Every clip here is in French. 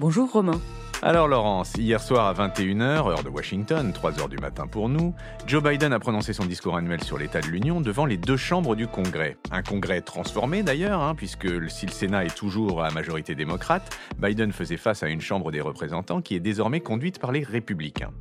Bonjour Romain. Alors Laurence, hier soir à 21h, heure de Washington, 3h du matin pour nous, Joe Biden a prononcé son discours annuel sur l'état de l'Union devant les deux chambres du Congrès. Un Congrès transformé d'ailleurs, hein, puisque si le Sénat est toujours à majorité démocrate, Biden faisait face à une chambre des représentants qui est désormais conduite par les républicains.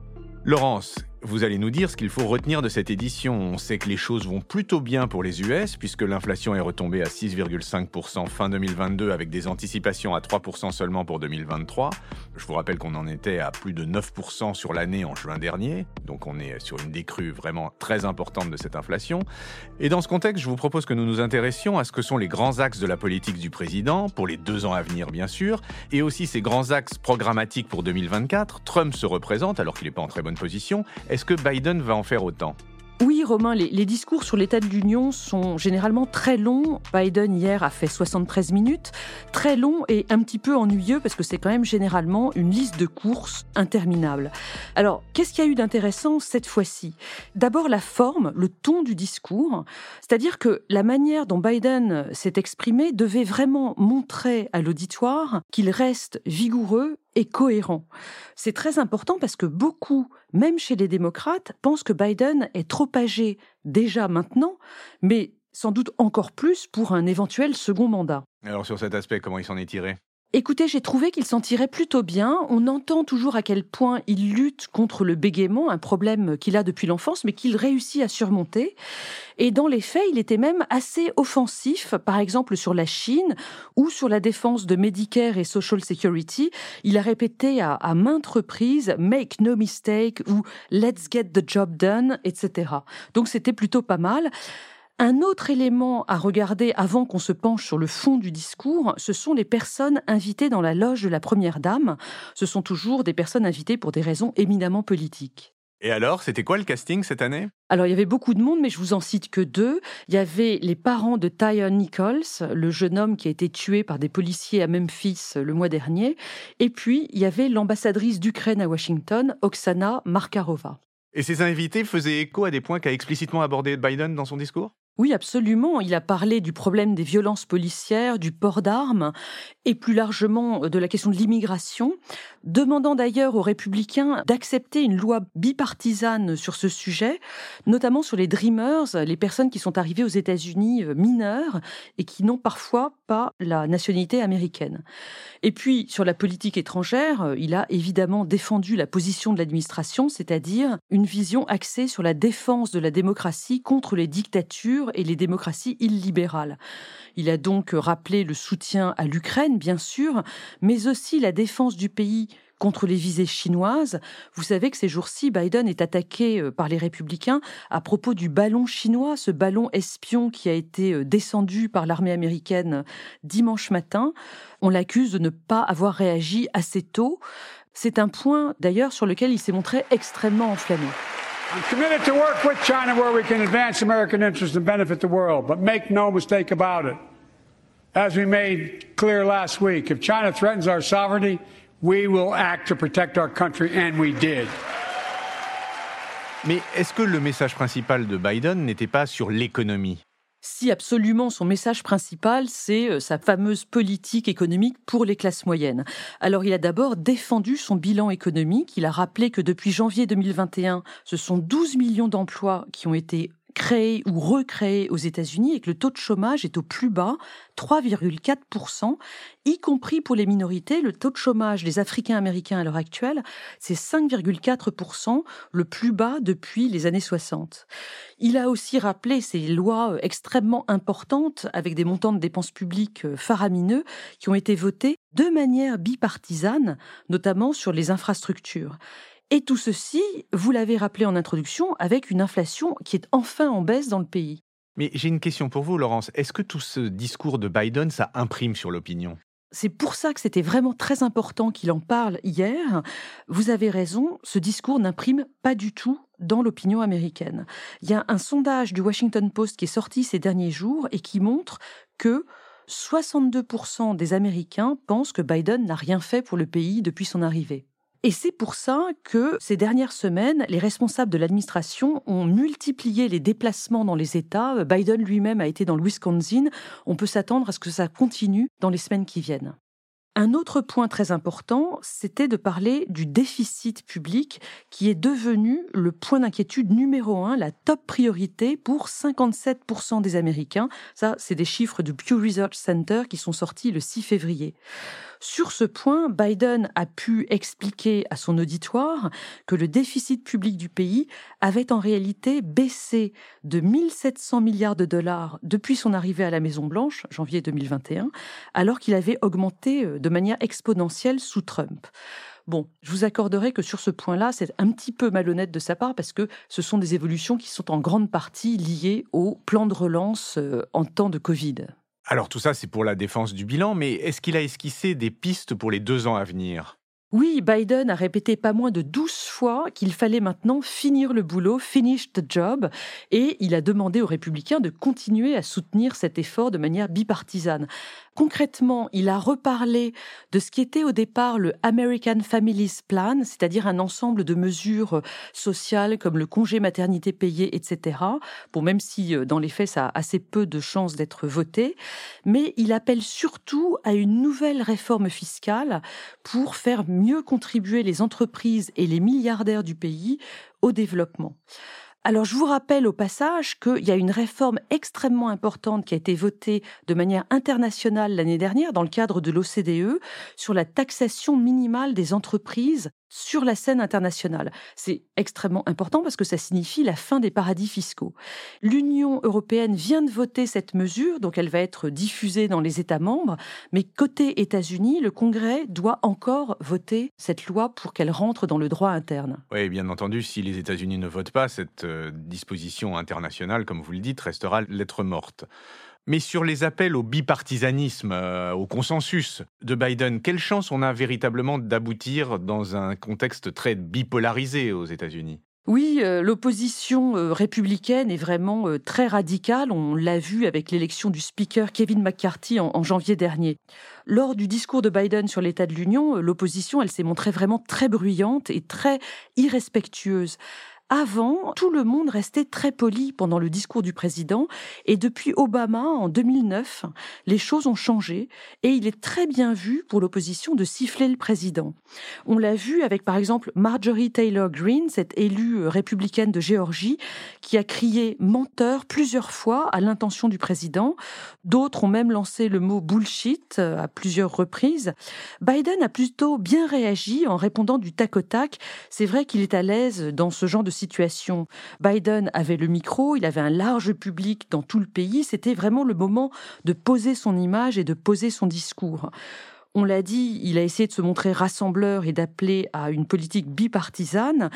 Laurence, vous allez nous dire ce qu'il faut retenir de cette édition. On sait que les choses vont plutôt bien pour les US, puisque l'inflation est retombée à 6,5% fin 2022 avec des anticipations à 3% seulement pour 2023. Je vous rappelle qu'on en était à plus de 9% sur l'année en juin dernier, donc on est sur une décrue vraiment très importante de cette inflation. Et dans ce contexte, je vous propose que nous nous intéressions à ce que sont les grands axes de la politique du président, pour les deux ans à venir bien sûr, et aussi ces grands axes programmatiques pour 2024. Trump se représente alors qu'il n'est pas en très bonne position. Est-ce que Biden va en faire autant? Oui, Romain, les, discours sur l'état de l'Union sont généralement très longs. Biden, hier, a fait 73 minutes. Très long et un petit peu ennuyeux parce que c'est quand même généralement une liste de courses interminable. Alors, qu'est-ce qu'il y a eu d'intéressant cette fois-ci? D'abord, la forme, le ton du discours. C'est-à-dire que la manière dont Biden s'est exprimé devait vraiment montrer à l'auditoire qu'il reste vigoureux et cohérent. C'est très important parce que beaucoup, même chez les démocrates, pensent que Biden est trop âgé déjà maintenant, mais sans doute encore plus pour un éventuel second mandat. Alors sur cet aspect, comment il s'en est tiré? Écoutez, j'ai trouvé qu'il s'en tirait plutôt bien. On entend toujours à quel point il lutte contre le bégaiement, un problème qu'il a depuis l'enfance, mais qu'il réussit à surmonter. Et dans les faits, il était même assez offensif, par exemple sur la Chine ou sur la défense de Medicare et Social Security. Il a répété à, à maintes reprises Make no mistake ou Let's get the job done, etc. Donc c'était plutôt pas mal. Un autre élément à regarder avant qu'on se penche sur le fond du discours, ce sont les personnes invitées dans la loge de la Première Dame. Ce sont toujours des personnes invitées pour des raisons éminemment politiques. Et alors, c'était quoi le casting cette année? Alors, il y avait beaucoup de monde, mais je vous en cite que deux. Il y avait les parents de Tyron Nichols, le jeune homme qui a été tué par des policiers à Memphis le mois dernier. Et puis, il y avait l'ambassadrice d'Ukraine à Washington, Oksana Markarova. Et ces invités faisaient écho à des points qu'a explicitement abordé Biden dans son discours? Oui, absolument. Il a parlé du problème des violences policières, du port d'armes et plus largement euh, de la question de l'immigration, demandant d'ailleurs aux républicains d'accepter une loi bipartisane sur ce sujet, notamment sur les Dreamers, les personnes qui sont arrivées aux États-Unis euh, mineures et qui n'ont parfois pas la nationalité américaine. Et puis, sur la politique étrangère, euh, il a évidemment défendu la position de l'administration, c'est-à-dire une vision axée sur la défense de la démocratie contre les dictatures et les démocraties illibérales. Il a donc rappelé le soutien à l'Ukraine, bien sûr, mais aussi la défense du pays contre les visées chinoises. Vous savez que ces jours-ci, Biden est attaqué euh, par les républicains à propos du ballon chinois, ce ballon espion qui a été euh, descendu par l'armée américaine dimanche matin. On l'accuse de ne pas avoir réagi assez tôt. C'est un point d'ailleurs sur lequel il s'est montré extrêmement enflammé. I'm committed to work with China where we can advance American interests and benefit the world, but make no mistake about it. As we made clear last week, if China threatens our sovereignty, we will act to protect our country, and we did. Mais est-ce que le message principal de Biden n'était pas sur l'économie? Si absolument son message principal, c'est euh, sa fameuse politique économique pour les classes moyennes. Alors il a d'abord défendu son bilan économique, il a rappelé que depuis janvier 2021, ce sont 12 millions d'emplois qui ont été créés ou recréés aux États-Unis et que le taux de chômage est au plus bas, 3,4%, y compris pour les minorités. Le taux de chômage des Africains américains à l'heure actuelle, c'est 5,4%, le plus bas depuis les années 60. Il a aussi rappelé ces lois euh, extrêmement importantes avec des montants de dépenses publiques euh, faramineux qui ont été votés de manière bipartisane, notamment sur les infrastructures. Et tout ceci, vous l'avez rappelé en introduction, avec une inflation qui est enfin en baisse dans le pays. Mais j'ai une question pour vous, Laurence. Est-ce que tout ce discours de Biden, ça imprime sur l'opinion? C'est pour ça que c'était vraiment très important qu'il en parle hier. Vous avez raison, ce discours n'imprime pas du tout dans l'opinion américaine. Il y a un sondage du Washington Post qui est sorti ces derniers jours et qui montre que 62% des Américains pensent que Biden n'a rien fait pour le pays depuis son arrivée. Et c'est pour ça que ces dernières semaines, les responsables de l'administration ont multiplié les déplacements dans les États. Biden lui-même a été dans le Wisconsin. On peut s'attendre à ce que ça continue dans les semaines qui viennent. Un autre point très important, c'était de parler du déficit public qui est devenu le point d'inquiétude numéro un, la top priorité pour 57% des Américains. Ça, c'est des chiffres du Pew Research Center qui sont sortis le 6 février. Sur ce point, Biden a pu expliquer à son auditoire que le déficit public du pays avait en réalité baissé de 1700 milliards de dollars depuis son arrivée à la Maison-Blanche, janvier 2021, alors qu'il avait augmenté euh, de manière exponentielle sous Trump. Bon, je vous accorderai que sur ce point-là, c'est un petit peu malhonnête de sa part parce que ce sont des évolutions qui sont en grande partie liées au plan de relance euh, en temps de Covid. Alors tout ça, c'est pour la défense du bilan, mais est-ce qu'il a esquissé des pistes pour les deux ans à venir? Oui, Biden a répété pas moins de douze fois qu'il fallait maintenant finir le boulot, finish the job, et il a demandé aux républicains de continuer à soutenir cet effort de manière bipartisane. Concrètement, il a reparlé de ce qui était au départ le American Families Plan, c'est-à-dire un ensemble de mesures sociales comme le congé maternité payé, etc. Bon, même si euh, dans les faits ça a assez peu de chances d'être voté, mais il appelle surtout à une nouvelle réforme fiscale pour faire mieux contribuer les entreprises et les milliardaires du pays au développement. Alors je vous rappelle au passage qu'il y a une réforme extrêmement importante qui a été votée de manière internationale l'année dernière dans le cadre de l'OCDE sur la taxation minimale des entreprises sur la scène internationale. C'est extrêmement important parce que ça signifie la fin des paradis fiscaux. L'Union européenne vient de voter cette mesure, donc elle va être diffusée dans les États membres, mais côté États-Unis, le Congrès doit encore voter cette loi pour qu'elle rentre dans le droit interne. Oui, bien entendu, si les États-Unis ne votent pas, cette euh, disposition internationale, comme vous le dites, restera lettre morte. Mais sur les appels au bipartisanisme, euh, au consensus de Biden, quelle chance on a véritablement d'aboutir dans un contexte très bipolarisé aux États-Unis? Oui, euh, l'opposition euh, républicaine est vraiment très radicale. On l'a vu avec l'élection du speaker Kevin McCarthy en, janvier dernier. Lors du discours de Biden sur l'état de l'Union, l'opposition, elle s'est montrée vraiment très bruyante et très irrespectueuse. Avant, tout le monde restait très poli pendant le discours du président et depuis Obama en 2009, les choses ont changé et il est très bien vu pour l'opposition de siffler le président. On l'a vu avec par exemple Marjorie Taylor Greene, cette élue républicaine de Géorgie, qui a crié menteur plusieurs fois à l'intention du président. D'autres ont même lancé le mot bullshit à plusieurs reprises. Biden a plutôt bien réagi en répondant du tac au tac. C'est vrai qu'il est à l'aise dans ce genre de situation. Biden avait le micro, il avait un large public dans tout le pays, c'était vraiment le moment de poser son image et de poser son discours. On l'a dit, il a essayé de se montrer rassembleur et d'appeler à une politique bipartisane.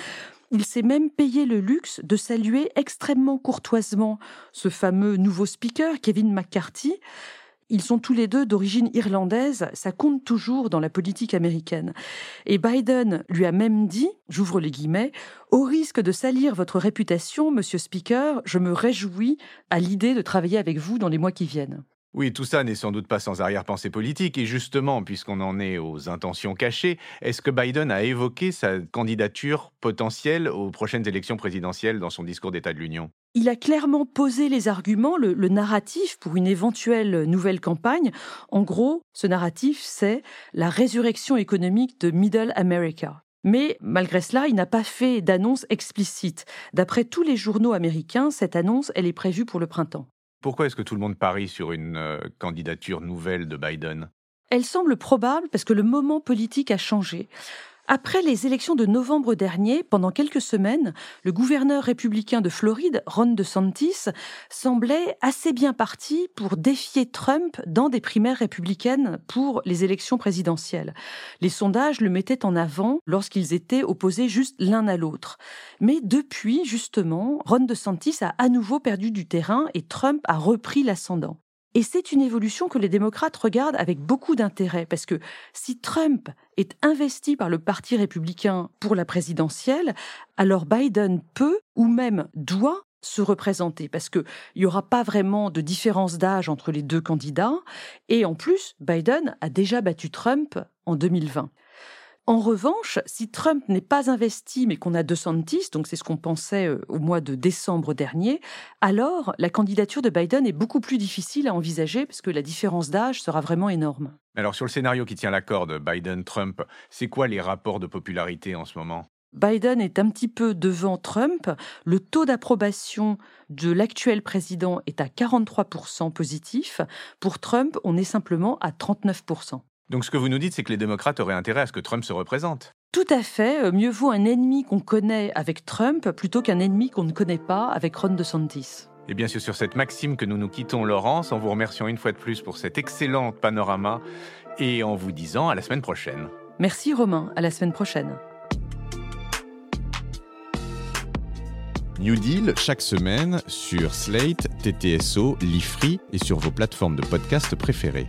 Il s'est même payé le luxe de saluer extrêmement courtoisement ce fameux nouveau speaker, Kevin McCarthy. Ils sont tous les deux d'origine irlandaise, ça compte toujours dans la politique américaine. Et Biden lui a même dit, j'ouvre les guillemets, au risque de salir votre réputation, monsieur Speaker, je me réjouis à l'idée de travailler avec vous dans les mois qui viennent. Oui, tout ça n'est sans doute pas sans arrière-pensée politique, et justement, puisqu'on en est aux intentions cachées, est-ce que Biden a évoqué sa candidature potentielle aux prochaines élections présidentielles dans son discours d'État de l'Union? Il a clairement posé les arguments, le, narratif pour une éventuelle nouvelle campagne. En gros, ce narratif, c'est la résurrection économique de Middle America. Mais malgré cela, il n'a pas fait d'annonce explicite. D'après tous les journaux américains, cette annonce, elle est prévue pour le printemps. Pourquoi est-ce que tout le monde parie sur une euh, candidature nouvelle de Biden? Elle semble probable parce que le moment politique a changé. Après les élections de novembre dernier, pendant quelques semaines, le gouverneur républicain de Floride, Ron DeSantis, semblait assez bien parti pour défier Trump dans des primaires républicaines pour les élections présidentielles. Les sondages le mettaient en avant lorsqu'ils étaient opposés juste l'un à l'autre. Mais depuis, justement, Ron DeSantis a à nouveau perdu du terrain et Trump a repris l'ascendant. Et c'est une évolution que les démocrates regardent avec beaucoup d'intérêt, parce que si Trump est investi par le Parti républicain pour la présidentielle, alors Biden peut ou même doit se représenter parce qu'il n'y aura pas vraiment de différence d'âge entre les deux candidats. Et en plus, Biden a déjà battu Trump en 2020. En revanche, si Trump n'est pas investi mais qu'on a DeSantis, donc c'est ce qu'on pensait euh, au mois de décembre dernier, alors la candidature de Biden est beaucoup plus difficile à envisager parce que la différence d'âge sera vraiment énorme. Alors sur le scénario qui tient la corde, Biden-Trump, c'est quoi les rapports de popularité en ce moment? Biden est un petit peu devant Trump. Le taux d'approbation de l'actuel président est à 43% positif. Pour Trump, on est simplement à 39%. Donc ce que vous nous dites, c'est que les démocrates auraient intérêt à ce que Trump se représente. Tout à fait. Euh, mieux vaut un ennemi qu'on connaît avec Trump plutôt qu'un ennemi qu'on ne connaît pas avec Ron DeSantis. Et bien sûr, sur cette maxime que nous nous quittons, Laurence, en vous remerciant une fois de plus pour cet excellent panorama et en vous disant à la semaine prochaine. Merci Romain, à la semaine prochaine. New Deal chaque semaine sur Slate, TTSO, Lifree et sur vos plateformes de podcast préférées.